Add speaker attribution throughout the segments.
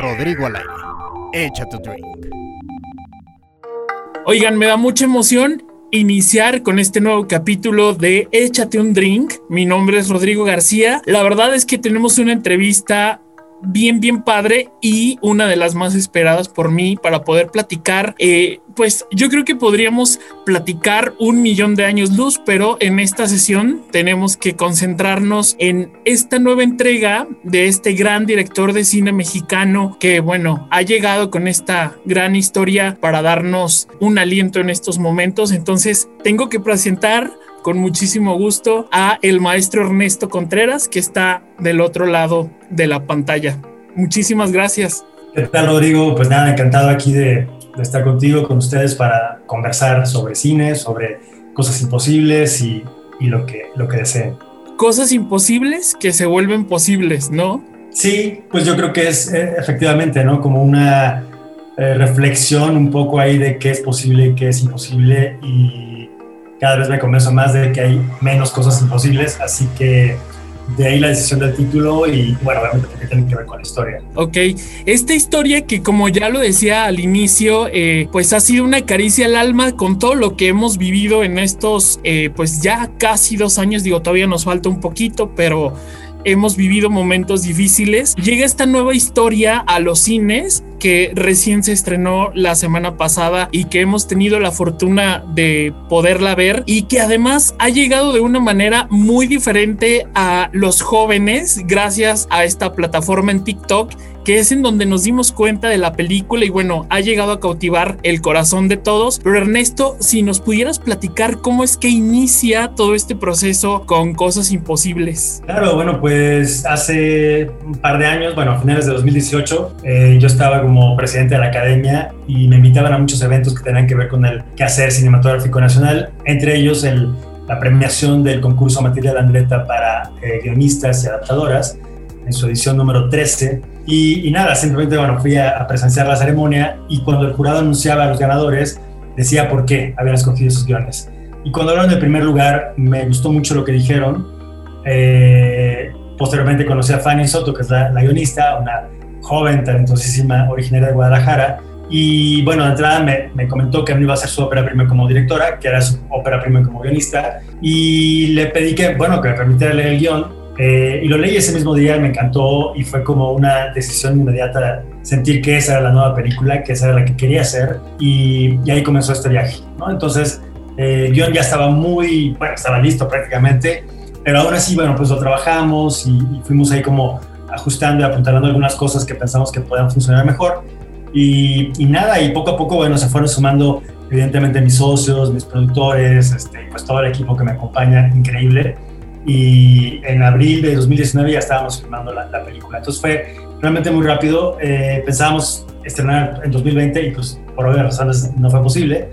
Speaker 1: Rodrigo Alaire. Echa tu drink.
Speaker 2: Oigan, me da mucha emoción iniciar con este nuevo capítulo de Échate un drink. Mi nombre es Rodrigo García. La verdad es que tenemos una entrevista bien, bien padre y una de las más esperadas por mí para poder platicar. Eh, pues yo creo que podríamos platicar un millón de años luz, pero en esta sesión tenemos que concentrarnos en esta nueva entrega de este gran director de cine mexicano que, bueno, ha llegado con esta gran historia para darnos un aliento en estos momentos. Entonces, tengo que presentar con muchísimo gusto a el maestro Ernesto Contreras, que está del otro lado de la pantalla. Muchísimas gracias.
Speaker 3: ¿Qué tal, Rodrigo? Pues nada, encantado aquí de, estar contigo, con ustedes, para conversar sobre cine, sobre cosas imposibles y, lo, que, lo que deseen.
Speaker 2: Cosas imposibles que se vuelven posibles, ¿no?
Speaker 3: Sí, pues yo creo que es eh, efectivamente, ¿no? Como una eh, reflexión un poco ahí de qué es posible y qué es imposible y cada vez me convenzo más de que hay menos cosas imposibles, así que de ahí la decisión del título y bueno, obviamente porque tiene que ver con la historia.
Speaker 2: Ok, esta historia que como ya lo decía al inicio, eh, pues ha sido una caricia al alma con todo lo que hemos vivido en estos, eh, pues ya casi dos años, digo, todavía nos falta un poquito, pero hemos vivido momentos difíciles. Llega esta nueva historia a los cines que recién se estrenó la semana pasada y que hemos tenido la fortuna de poderla ver y que además ha llegado de una manera muy diferente a los jóvenes gracias a esta plataforma en TikTok que es en donde nos dimos cuenta de la película y bueno, ha llegado a cautivar el corazón de todos. Pero Ernesto, si nos pudieras platicar cómo es que inicia todo este proceso con cosas imposibles.
Speaker 3: Claro, bueno, pues hace un par de años, bueno, a finales de 2018, eh, yo estaba como presidente de la academia y me invitaban a muchos eventos que tenían que ver con el quehacer cinematográfico nacional, entre ellos el, la premiación del concurso Material Andreta para eh, guionistas y adaptadoras en su edición número 13. Y, nada, simplemente bueno, fui a, presenciar la ceremonia y cuando el jurado anunciaba a los ganadores, decía por qué habían escogido esos guiones. Y cuando hablaron del primer lugar, me gustó mucho lo que dijeron. Eh, posteriormente conocí a Fanny Soto, que es la, guionista, una joven, talentosísima, originaria de Guadalajara. Y bueno, de entrada me, me, comentó que no iba a ser su ópera prima como directora, que era su ópera prima como guionista. Y le pedí que, bueno, que me permitiera leer el guion eh, y lo leí ese mismo día, me encantó y fue como una decisión inmediata sentir que esa era la nueva película, que esa era la que quería hacer y, ahí comenzó este viaje. ¿no? Entonces, eh, el guion ya estaba muy, bueno, estaba listo prácticamente, pero ahora sí, bueno, pues lo trabajamos y, fuimos ahí como ajustando y apuntalando algunas cosas que pensamos que puedan funcionar mejor. Y, y, nada, y poco a poco, bueno, se fueron sumando evidentemente mis socios, mis productores, este, pues todo el equipo que me acompaña, increíble y en abril de 2019 ya estábamos filmando la, película. Entonces fue realmente muy rápido. Eh, pensábamos estrenar en 2020 y pues por obvias razones no fue posible.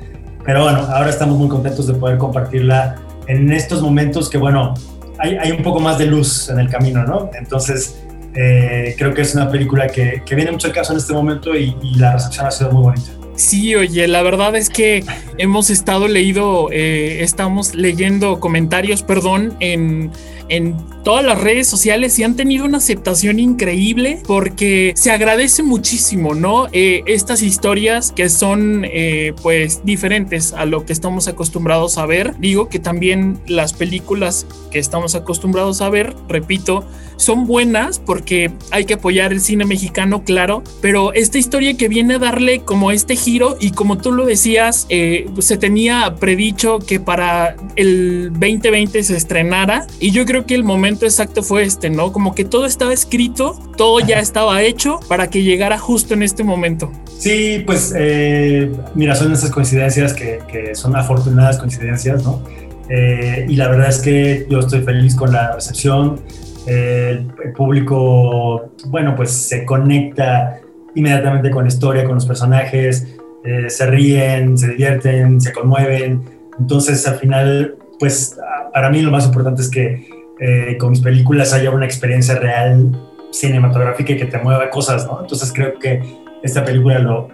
Speaker 3: Pero bueno, ahora estamos muy contentos de poder compartirla en estos momentos que bueno, hay, hay un poco más de luz en el camino, ¿no? Entonces eh, creo que es una película que, que, viene mucho al caso en este momento y, y la recepción ha sido muy bonita.
Speaker 2: Sí, oye, la verdad es que hemos estado leído, eh, estamos leyendo comentarios, perdón, en, en todas las redes sociales y han tenido una aceptación increíble porque se agradece muchísimo, ¿no? Eh, estas historias que son eh, pues diferentes a lo que estamos acostumbrados a ver. Digo que también las películas que estamos acostumbrados a ver, repito, son buenas porque hay que apoyar el cine mexicano, claro, pero esta historia que viene a darle como este giro y como tú lo decías, eh, se tenía predicho que para el 2020 se estrenara y yo creo que el momento exacto fue este, ¿no? Como que todo estaba escrito, todo ya estaba hecho para que llegara justo en este momento.
Speaker 3: Sí, pues eh, mira, son esas coincidencias que, son afortunadas coincidencias, ¿no? Eh, y la verdad es que yo estoy feliz con la recepción. El público, bueno, pues se conecta inmediatamente con la historia, con los personajes, eh, se ríen, se divierten, se conmueven. Entonces, al final, pues para mí lo más importante es que eh, con mis películas haya una experiencia real cinematográfica y que te mueva cosas, ¿no? Entonces creo que esta película lo,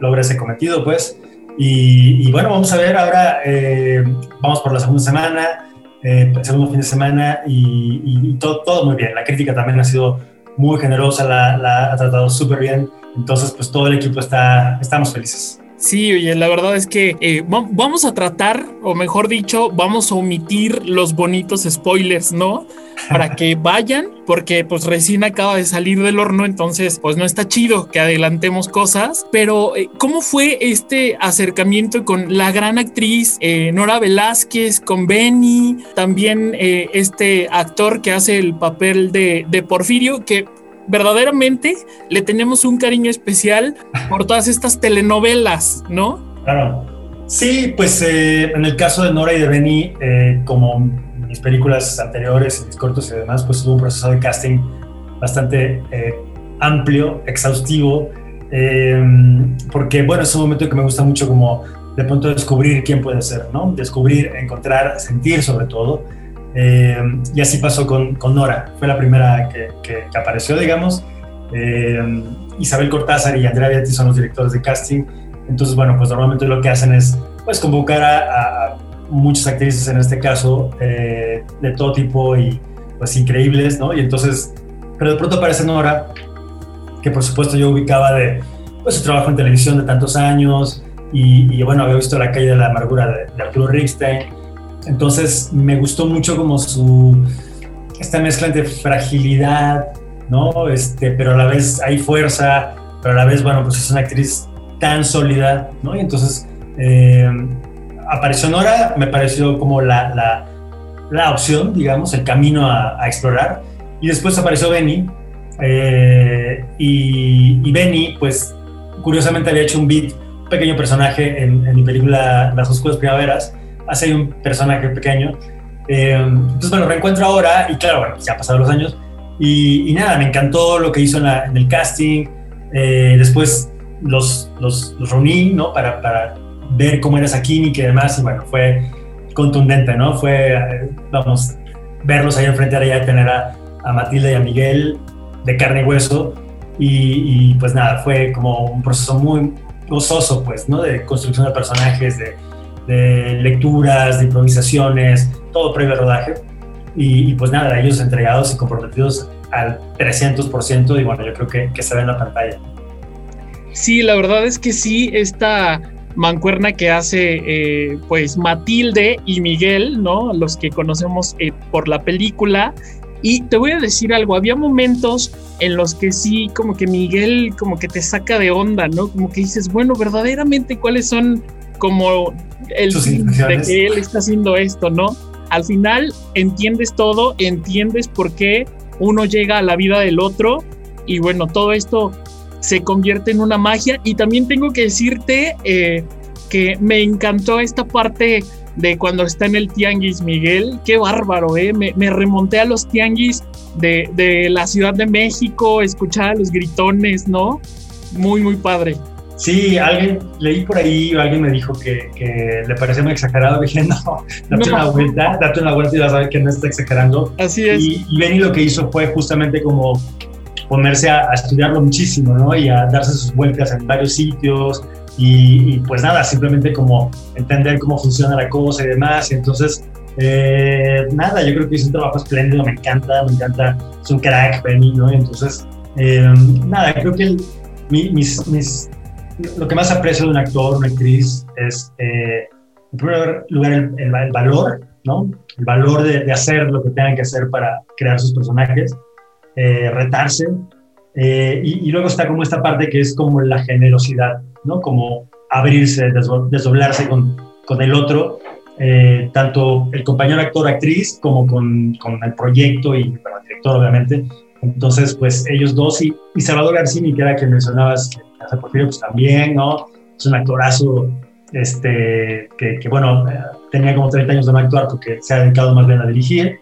Speaker 3: logra ese cometido, pues. Y, bueno, vamos a ver ahora, eh, vamos por la segunda semana, eh, segundo fin de semana y, todo, todo muy bien. La crítica también ha sido muy generosa, la, la ha tratado súper bien. Entonces, pues todo el equipo está, estamos felices.
Speaker 2: Sí, oye, la verdad es que eh, vamos a tratar, o mejor dicho, vamos a omitir los bonitos spoilers, ¿no? Para que vayan, porque pues recién acaba de salir del horno, entonces pues no está chido que adelantemos cosas, pero eh, ¿cómo fue este acercamiento con la gran actriz eh, Nora Velázquez, con Benny, también este actor que hace el papel de, de Porfirio, que verdaderamente le tenemos un cariño especial por todas estas telenovelas, ¿no?
Speaker 3: Claro. Sí, pues eh, en el caso de Nora y de Benny, eh, como mis películas anteriores, mis cortos y demás, pues hubo un proceso de casting bastante eh, amplio, exhaustivo, porque bueno, es un momento que me gusta mucho como de pronto descubrir quién puede ser, ¿no? Descubrir, encontrar, sentir sobre todo. Eh, y así pasó con, con, Nora, fue la primera que, que, apareció, digamos. Eh, Isabel Cortázar y Andrea Beati son los directores de casting. Entonces, bueno, pues normalmente lo que hacen es pues convocar a, muchas actrices, en este caso, eh, de todo tipo y pues increíbles, ¿no? Y entonces, pero de pronto aparece Nora, que por supuesto yo ubicaba de pues, su trabajo en televisión de tantos años y, bueno, había visto La calle de la amargura de, de Arturo Rixtein entonces me gustó mucho como su, esta mezcla entre fragilidad, ¿no? Este, pero a la vez hay fuerza, pero a la vez, bueno, pues es una actriz tan sólida, ¿no? Y entonces eh, apareció Nora, me pareció como la, la, la opción, digamos, el camino a, explorar. Y después apareció Benny, eh, y, y, Benny, pues curiosamente había hecho un beat, un pequeño personaje en, en mi película Las Oscuras Primaveras, hace un personaje pequeño. Eh, entonces, bueno, reencuentro ahora y claro, bueno, ya han pasado los años y, nada, me encantó lo que hizo en, el casting. Eh, después los, los, reuní, ¿no? Para, para, ver cómo era química y demás y bueno, fue contundente, ¿no? Fue, eh, vamos, verlos ahí enfrente de allá, tener a, a Matilda y a Miguel de carne y hueso y, y, pues nada, fue como un proceso muy gozoso, pues, ¿no? De construcción de personajes, de de lecturas, de improvisaciones, todo previo al rodaje. Y, pues nada, ellos entregados y comprometidos al 300% y bueno, yo creo que, que se ve en la pantalla.
Speaker 2: Sí, la verdad es que sí, esta mancuerna que hace eh, pues Matilde y Miguel, ¿no? Los que conocemos eh, por la película. Y te voy a decir algo, había momentos en los que sí, como que Miguel como que te saca de onda, ¿no? Como que dices, bueno, verdaderamente cuáles son como el de que él está haciendo esto, ¿no? Al final entiendes todo, entiendes por qué uno llega a la vida del otro y bueno, todo esto se convierte en una magia y también tengo que decirte eh, que me encantó esta parte de cuando está en el tianguis Miguel, qué bárbaro, ¿eh? me, me remonté a los tianguis de, de la Ciudad de México, escuchar a los gritones, ¿no? Muy, muy padre.
Speaker 3: Sí, alguien, leí por ahí, alguien me dijo que, que le parecía muy exagerado. Dije, no, date una vuelta, date una vuelta y vas a ver que no está exagerando.
Speaker 2: Así es.
Speaker 3: Y, y Benny lo que hizo fue justamente como ponerse a, estudiarlo muchísimo, ¿no? Y a darse sus vueltas en varios sitios. Y, pues nada, simplemente como entender cómo funciona la cosa y demás. Y entonces, eh, nada, yo creo que hizo un trabajo espléndido, me encanta, me encanta. Es un crack, Benny, ¿no? Y entonces, eh, nada, creo que mis, mis lo que más aprecio de un actor, una actriz, es, eh, en primer lugar, el, valor, ¿no? El valor de, hacer lo que tengan que hacer para crear sus personajes, eh, retarse. Eh, y, luego está como esta parte que es como la generosidad, ¿no? Como abrirse, desdoblarse con, con el otro, tanto el compañero actor, actriz, como con, con el proyecto y el director, obviamente. Entonces, pues ellos dos y, y Salvador Garcini, que era quien mencionabas, Casa Porfirio, pues también, ¿no? Es un actorazo este, que, bueno, tenía como 30 años de no actuar porque se ha dedicado más bien a dirigir.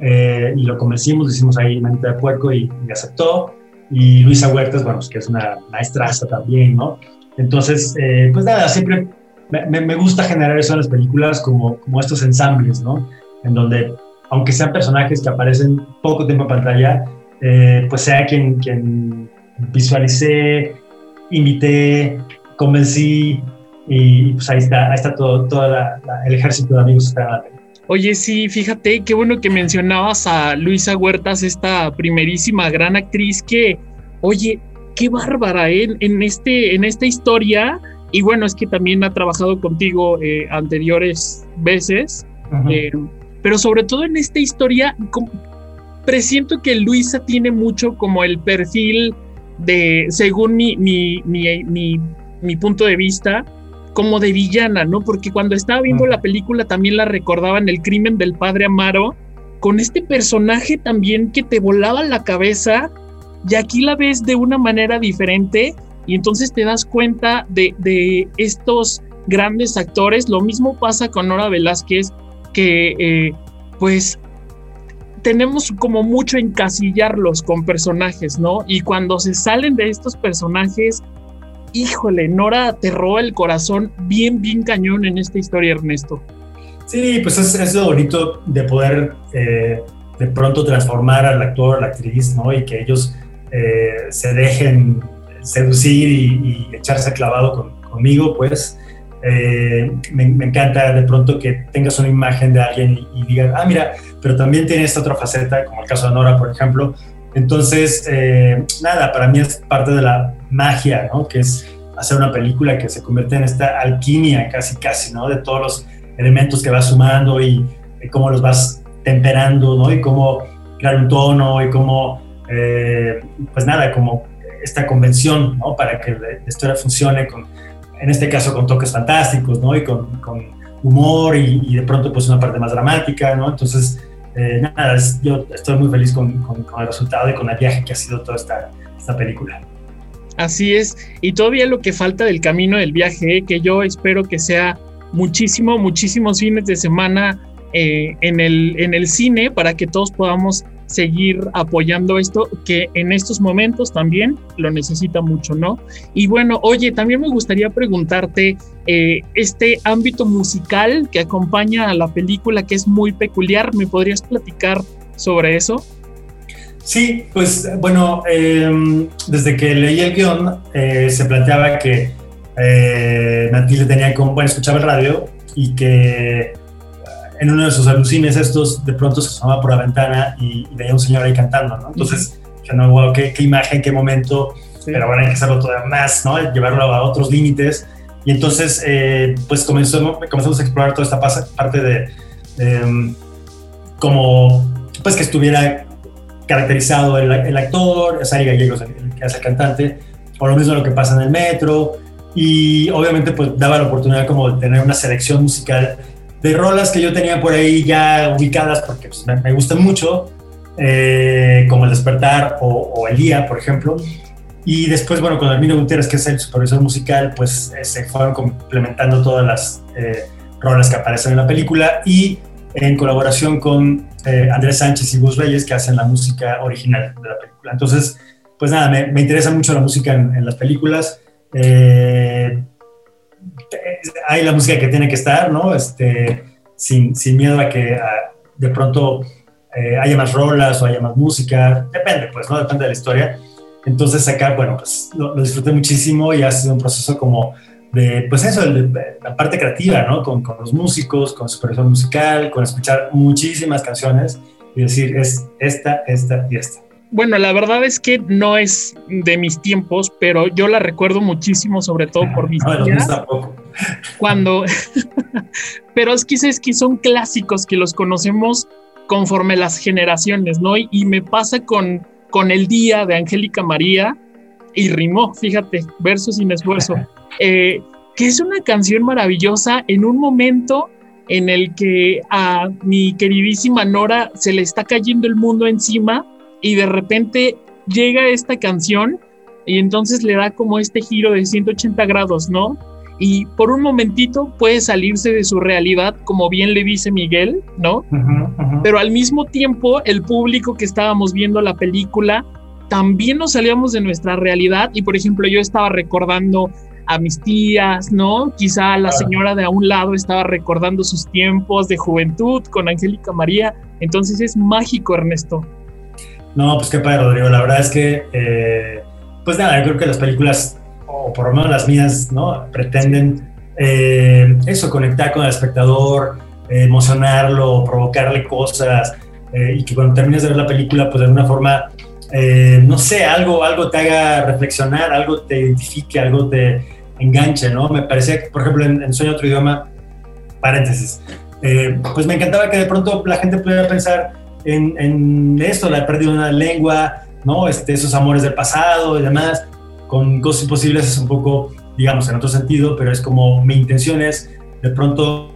Speaker 3: Eh, y lo convencimos, hicimos ahí Mente de Puerco y, aceptó. Y Luisa Huertas, bueno, pues que es una maestraza también, ¿no? Entonces, eh, pues nada, siempre me, me, gusta generar eso en las películas como, como estos ensambles, ¿no? En donde, aunque sean personajes que aparecen poco tiempo en pantalla, eh, pues sea quien, quien visualicé, invité, convencí y pues ahí está, ahí está todo, todo el ejército de amigos que están
Speaker 2: Oye, sí, fíjate, qué bueno que mencionabas a Luisa Huertas, esta primerísima gran actriz que, oye, qué bárbara ¿eh? en, este, en esta historia. Y bueno, es que también ha trabajado contigo eh, anteriores veces, eh, pero sobre todo en esta historia, presiento que Luisa tiene mucho como el perfil de, según mi, mi, mi, mi punto de vista, como de villana, ¿no? Porque cuando estaba viendo la película también la recordaban el crimen del padre Amaro, con este personaje también que te volaba la cabeza, y aquí la ves de una manera diferente, y entonces te das cuenta de, de estos grandes actores. Lo mismo pasa con Nora Velázquez, que eh, pues tenemos como mucho encasillarlos con personajes, ¿no? Y cuando se salen de estos personajes, híjole, Nora aterró el corazón bien, bien cañón en esta historia, Ernesto.
Speaker 3: Sí, pues es, lo bonito de poder eh, de pronto transformar al actor, a la actriz, ¿no? Y que ellos eh, se dejen seducir y, echarse clavado conmigo, pues. Eh, me, encanta de pronto que tengas una imagen de alguien y, y, digas, ah, mira, pero también tiene esta otra faceta, como el caso de Nora, por ejemplo, entonces, eh, nada, para mí es parte de la magia, ¿no? Que es hacer una película que se convierte en esta alquimia casi, casi, ¿no? De todos los elementos que vas sumando y, cómo los vas temperando, ¿no? Y cómo crear un tono y cómo, eh, pues nada, como esta convención, ¿no? Para que la historia funcione con, en este caso, con toques fantásticos, ¿no? Y con, humor y, y, de pronto, pues una parte más dramática, ¿no? Entonces, eh, nada, yo estoy muy feliz con, el resultado y con el viaje que ha sido toda esta, esta película.
Speaker 2: Así es, y todavía lo que falta del camino del viaje, que yo espero que sea muchísimo, muchísimos fines de semana eh, en, el, en el cine para que todos podamos seguir apoyando esto, que en estos momentos también lo necesita mucho, ¿no? Y bueno, oye, también me gustaría preguntarte, eh, este ámbito musical que acompaña a la película, que es muy peculiar, ¿me podrías platicar sobre eso?
Speaker 3: Sí, pues bueno, em, desde que leí el guion eh, se planteaba que eh, Matilde tenía como, bueno, escuchaba el radio y que en uno de sus alucines estos de pronto se asomaba por la ventana y, veía a un señor ahí cantando, ¿no? Entonces, dije, no, wow, qué, imagen, qué momento, pero bueno, hay que hacerlo todavía más, ¿no? Llevarlo a otros límites. Y entonces, eh, pues comenzó, comenzamos a explorar toda esta parte de, um, como, pues que estuviera caracterizado el, el actor, Sari Gallegos, el que hace el cantante, o lo mismo lo que pasa en el metro, y obviamente pues daba la oportunidad como de tener una selección musical de rolas que yo tenía por ahí ya ubicadas porque pues, me, gustan mucho, eh, como El Despertar o, El Día, por ejemplo. Y después, bueno, con Armino Gutiérrez, que es el supervisor musical, pues eh, se fueron complementando todas las eh, rolas que aparecen en la película y en colaboración con Andrés Sánchez y Gus Reyes, que hacen la música original de la película. Entonces, pues nada, me, interesa mucho la música en, en las películas. Eh, hay la música que tiene que estar, ¿no? Este, sin, sin miedo a que de pronto eh, haya más rolas o haya más música, depende, pues, ¿no? Depende de la historia. Entonces acá, bueno, pues lo, disfruté muchísimo y ha sido un proceso como de, pues eso, la parte creativa, ¿no? Con, con los músicos, con su supervisor musical, con escuchar muchísimas canciones y decir, es esta, esta y esta
Speaker 2: bueno, la verdad es que no es de mis tiempos, pero yo la recuerdo muchísimo, sobre todo por mis no. Cuando, pero es que es que son clásicos que los conocemos conforme las generaciones, ¿no? Y, me pasa con, con el día de Angélica María y rimó, fíjate, verso sin esfuerzo, eh, que es una canción maravillosa en un momento en el que a mi queridísima Nora se le está cayendo el mundo encima y de repente llega esta canción y entonces le da como este giro de 180 grados, ¿no? Y por un momentito puede salirse de su realidad, como bien le dice Miguel, ¿no? Pero al mismo tiempo, el público que estábamos viendo la película, también nos salíamos de nuestra realidad y, por ejemplo, yo estaba recordando a mis tías, ¿no? Quizá la señora de a un lado estaba recordando sus tiempos de juventud con Angélica María. Entonces es mágico, Ernesto.
Speaker 3: No, pues qué padre, Rodrigo. La verdad es que, eh, pues nada, yo creo que las películas, o por lo menos las mías, ¿no? Pretenden eh, eso, conectar con el espectador, eh, emocionarlo, provocarle cosas, eh, y que cuando termines de ver la película, pues de alguna forma, eh, no sé, algo, algo te haga reflexionar, algo te identifique, algo te enganche, ¿no? Me parecía que, por ejemplo, en, Sueño Otro Idioma, paréntesis, pues me encantaba que de pronto la gente pudiera pensar en, en esto, la pérdida de una lengua, ¿no? Este, esos amores del pasado y demás, con cosas imposibles es un poco, digamos, en otro sentido, pero es como mi intención es de pronto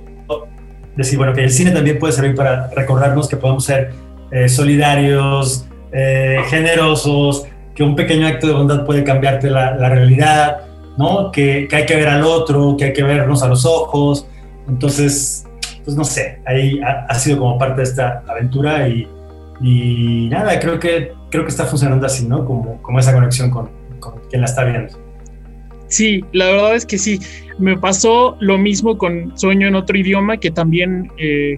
Speaker 3: decir, bueno, que el cine también puede servir para recordarnos que podemos ser eh, solidarios, eh, generosos, que un pequeño acto de bondad puede cambiarte la, realidad, ¿no? Que, que, hay que ver al otro, que hay que vernos a los ojos. Entonces, pues no sé, ahí ha, sido como parte de esta aventura y, y, nada, creo que, creo que está funcionando así, ¿no? Como, como esa conexión con, con quien la está viendo.
Speaker 2: Sí, la verdad es que sí. Me pasó lo mismo con Sueño en otro idioma, que también eh,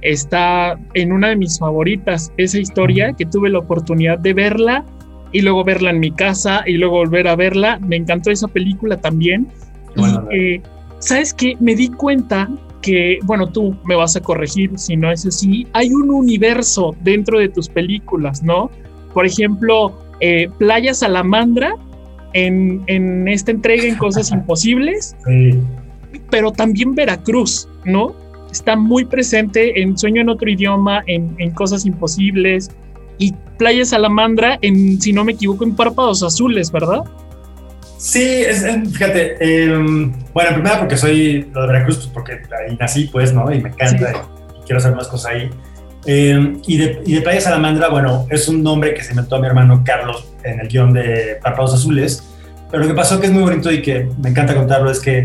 Speaker 2: está en una de mis favoritas. Esa historia que tuve la oportunidad de verla y luego verla en mi casa y luego volver a verla. Me encantó esa película también. y, eh, ¿sabes qué? Me di cuenta que, bueno, tú me vas a corregir si no es así. Hay un universo dentro de tus películas, ¿no? Por ejemplo, eh, Playa Salamandra en, esta entrega en Cosas Imposibles, pero también Veracruz, ¿no? Está muy presente en Sueño en otro idioma, en, Cosas Imposibles y Playa Salamandra, en, si no me equivoco, en Párpados Azules, ¿verdad?
Speaker 3: Sí, fíjate, em, bueno, primero porque soy lo de Veracruz, pues porque ahí nací, pues, ¿no? Y me encanta y quiero hacer más cosas ahí. Eh, y, de, Playa Salamandra, bueno, es un nombre que se inventó a mi hermano Carlos en el guion de Párpados Azules. Pero lo que pasó que es muy bonito y que me encanta contarlo es que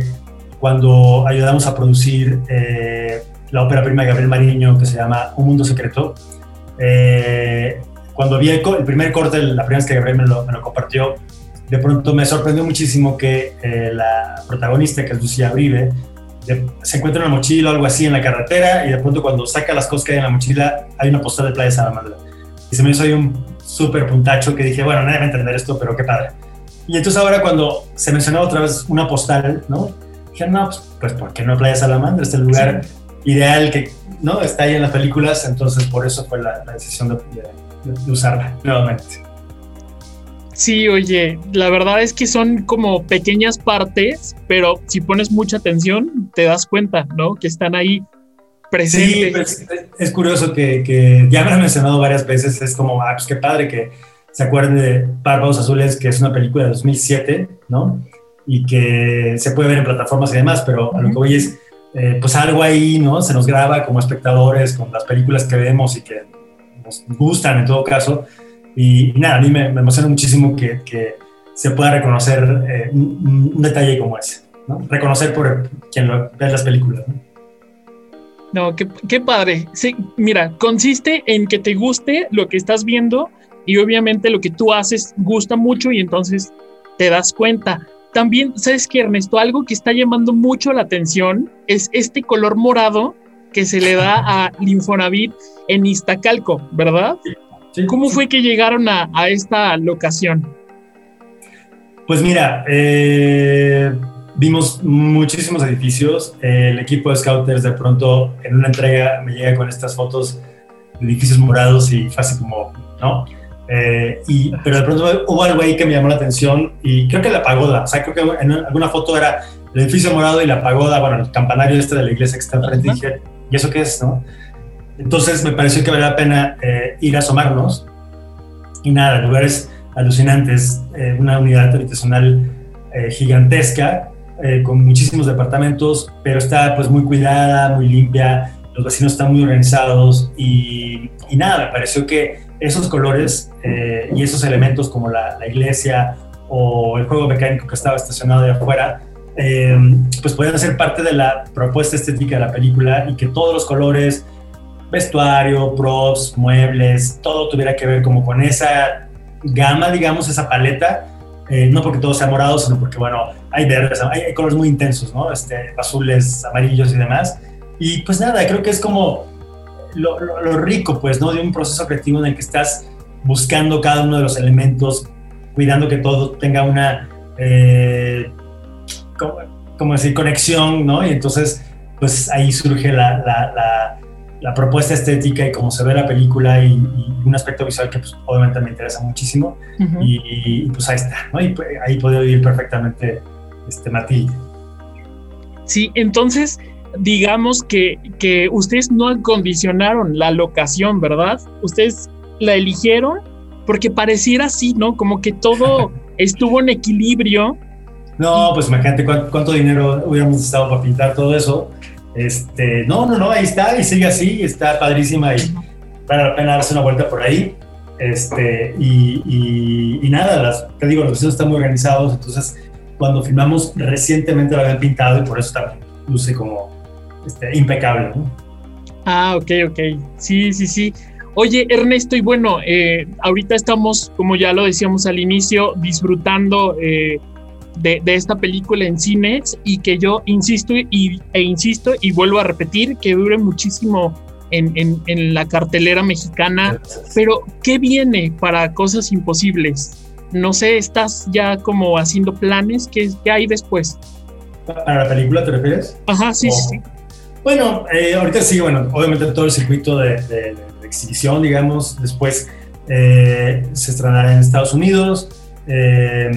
Speaker 3: cuando ayudamos a producir eh, la ópera prima de Gabriel Mariño que se llama Un Mundo Secreto, eh, cuando vi el, primer corte, la primera vez que Gabriel me lo, me lo compartió, de pronto me sorprendió muchísimo que la protagonista, que es Lucía Uribe, se encuentra una mochila o algo así en la carretera y de pronto cuando saca las cosas que hay en la mochila hay una postal de Playa Salamandra. Y se me hizo ahí un súper puntacho que dije, bueno, nadie va a entender esto, pero qué padre. Y entonces ahora cuando se mencionó otra vez una postal, ¿no? Dije, no, pues, pues ¿por qué no Playa Salamandra? Este lugar ideal que, ¿no? Está ahí en las películas, entonces por eso fue la, decisión de, de usarla nuevamente.
Speaker 2: Sí, oye, la verdad es que son como pequeñas partes, pero si pones mucha atención, te das cuenta, ¿no? Que están ahí presentes. Sí,
Speaker 3: pues, es curioso que, ya me han mencionado varias veces, es como, ah, pues qué padre que se acuerden de Párpados Azules, que es una película de 2007, ¿no? Y que se puede ver en plataformas y demás, pero a lo que voy es, eh, pues algo ahí, ¿no? Se nos graba como espectadores con las películas que vemos y que nos gustan en todo caso y, nada, a mí me, emociona muchísimo que, que, se pueda reconocer eh, un, detalle como ese, ¿no? Reconocer por quien lo, ve las películas, ¿no?
Speaker 2: No, qué, qué padre. Sí, mira, consiste en que te guste lo que estás viendo y obviamente lo que tú haces gusta mucho y entonces te das cuenta. También, ¿sabes qué, Ernesto? Algo que está llamando mucho la atención es este color morado que se le da a Linfonavit en Iztacalco, ¿verdad? ¿Cómo fue que llegaron a, esta locación?
Speaker 3: Pues mira, eh, vimos muchísimos edificios. el equipo de scouters de pronto en una entrega me llega con estas fotos de edificios morados y fue así como, ¿no? Eh, y, pero de pronto hubo algo ahí que me llamó la atención y creo que la pagoda, o sea, creo que en alguna foto era el edificio morado y la pagoda, bueno, el campanario este de la iglesia que está enfrente, y dije, ¿y eso qué es, no? Entonces me pareció que valía la pena eh, ir a asomarnos. Y nada, lugares alucinantes, eh, una unidad habitacional eh, gigantesca, con muchísimos departamentos, pero está pues muy cuidada, muy limpia, los vecinos están muy organizados y, nada, me pareció que esos colores y esos elementos como la, la, iglesia o el juego mecánico que estaba estacionado de afuera, pues podían ser parte de la propuesta estética de la película y que todos los colores, vestuario, props, muebles, todo tuviera que ver como con esa gama, digamos, esa paleta. Eh, no porque todo sea morado, sino porque, bueno, hay verdes, hay, colores muy intensos, ¿no? Este, azules, amarillos y demás. Y pues nada, creo que es como lo, rico, pues, ¿no? De un proceso creativo en el que estás buscando cada uno de los elementos, cuidando que todo tenga una, eh, como, decir, conexión, ¿no? Y entonces pues ahí surge la, propuesta estética y cómo se ve la película y, un aspecto visual que pues, obviamente me interesa muchísimo. y, pues ahí está, ¿no? Y pues, ahí puede vivir perfectamente este, Matilde.
Speaker 2: Sí, entonces digamos que, que ustedes no acondicionaron la locación, ¿verdad? Ustedes la eligieron porque pareciera así, ¿no? Como que todo estuvo en equilibrio.
Speaker 3: No, pues imagínate cuánto, cuánto dinero hubiéramos necesitado para pintar todo eso. Este, no, no, no, ahí está y sigue así, está padrísima y vale la pena darse una vuelta por ahí. Este, y, nada, las, te digo, los vecinos están muy organizados, entonces cuando filmamos recientemente lo habían pintado y por eso también luce como este, impecable.
Speaker 2: Ah, ok, ok. Sí, sí, sí. Oye, Ernesto, y bueno, eh, ahorita estamos, como ya lo decíamos al inicio, disfrutando eh, de, esta película en cines y que yo insisto y, e insisto y vuelvo a repetir que dure muchísimo en, en, la cartelera mexicana. Pero, ¿qué viene para Cosas Imposibles? No sé, ¿estás ya como haciendo planes? ¿Qué, qué hay después?
Speaker 3: ¿Para la película te refieres?
Speaker 2: Ajá, sí, sí.
Speaker 3: Bueno, eh, ahorita sí, bueno, obviamente todo el circuito de exhibición, digamos. Después eh, se estrenará en Estados Unidos, eh,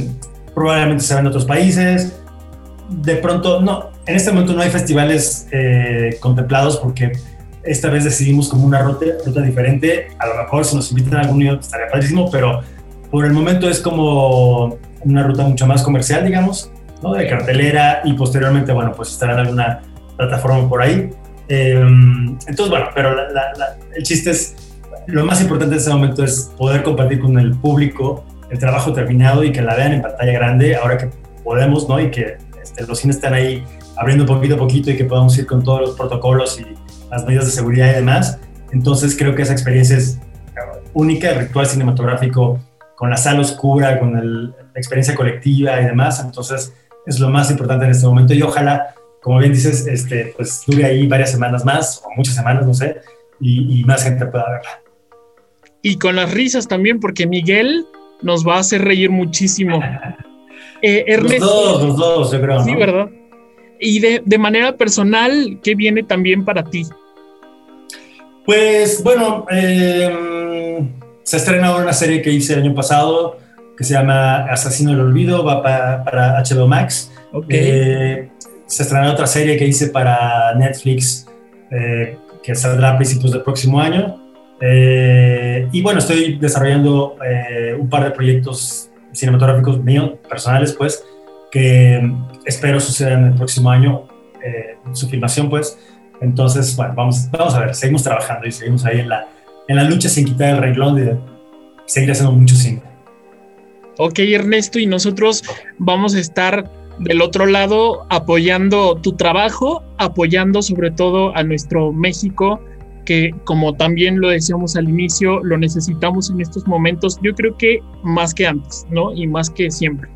Speaker 3: probablemente se en otros países. De pronto, no, en este momento no hay festivales eh, contemplados porque esta vez decidimos como una ruta, ruta diferente. A lo mejor si nos invitan a algún día estaría padrísimo, pero por el momento es como una ruta mucho más comercial, digamos, ¿no? de cartelera y posteriormente, bueno, pues estará en alguna plataforma por ahí. Em, entonces, bueno, pero el chiste es, lo más importante en este momento es poder compartir con el público el trabajo terminado y que la vean en pantalla grande ahora que podemos, ¿no? Y que este, los cines están ahí abriendo poquito a poquito y que podamos ir con todos los protocolos y las medidas de seguridad y demás. Entonces creo que esa experiencia es única, el ritual cinematográfico con la sala oscura, con la experiencia colectiva y demás. Entonces es lo más importante en este momento y ojalá como bien dices, este, pues dure ahí varias semanas más, o muchas semanas, no sé, y, más gente pueda verla.
Speaker 2: Y con las risas también, porque Miguel nos va a hacer reír muchísimo.
Speaker 3: Eh, Ernesto, los dos, los dos, yo creo.
Speaker 2: Sí, ¿verdad? Y de, de, manera personal, ¿qué viene también para ti?
Speaker 3: Pues bueno, em, se ha estrenado una serie que hice el año pasado que se llama Asesino del Olvido, va para, para HBO Max.
Speaker 2: Okay. Eh,
Speaker 3: se estrenará otra serie que hice para Netflix eh, que saldrá a principios del próximo año. Eh, y bueno, estoy desarrollando eh, un par de proyectos cinematográficos míos, personales, pues, que espero sucedan el próximo año, su filmación, pues. Entonces, bueno, vamos, vamos a ver, seguimos trabajando y seguimos ahí en la, en la lucha sin quitar el renglón de seguir haciendo mucho cine.
Speaker 2: Ok, Ernesto, y nosotros vamos a estar del otro lado apoyando tu trabajo, apoyando sobre todo a nuestro México, que como también lo decíamos al inicio, lo necesitamos en estos momentos, yo creo que más que antes, ¿no? Y más que siempre.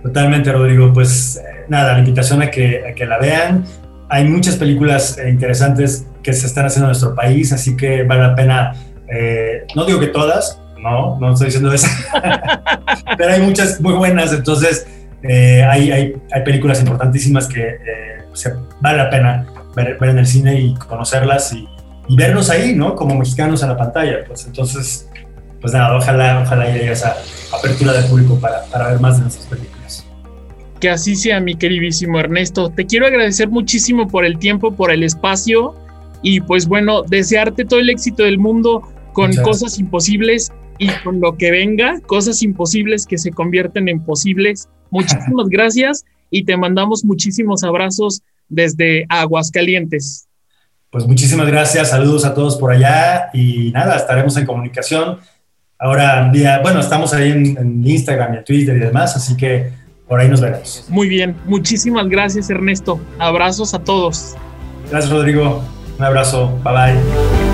Speaker 3: Totalmente, Rodrigo. Pues eh, nada, la invitación a que, a que la vean. Hay muchas películas eh, interesantes que se están haciendo en nuestro país, así que vale la pena, eh, no digo que todas, no, no estoy diciendo eso, pero hay muchas muy buenas, entonces eh, hay, hay, hay, películas importantísimas que eh, vale la pena ver, en el cine y conocerlas y, y, vernos ahí, ¿no? Como mexicanos en la pantalla. Pues entonces, pues nada, ojalá, ojalá llegue esa apertura del público para, para ver más de nuestras películas.
Speaker 2: Que así sea, mi queridísimo Ernesto. Te quiero agradecer muchísimo por el tiempo, por el espacio y pues bueno, desearte todo el éxito del mundo con cosas imposibles y con lo que venga, cosas imposibles que se convierten en posibles Muchísimas gracias y te mandamos muchísimos abrazos desde Aguascalientes.
Speaker 3: Pues muchísimas gracias, saludos a todos por allá y nada, estaremos en comunicación. Ahora, bueno, estamos ahí en, Instagram y en Twitter y demás, así que por ahí nos vemos.
Speaker 2: Muy bien, muchísimas gracias Ernesto. Abrazos a todos.
Speaker 3: Gracias Rodrigo, un abrazo, bye bye.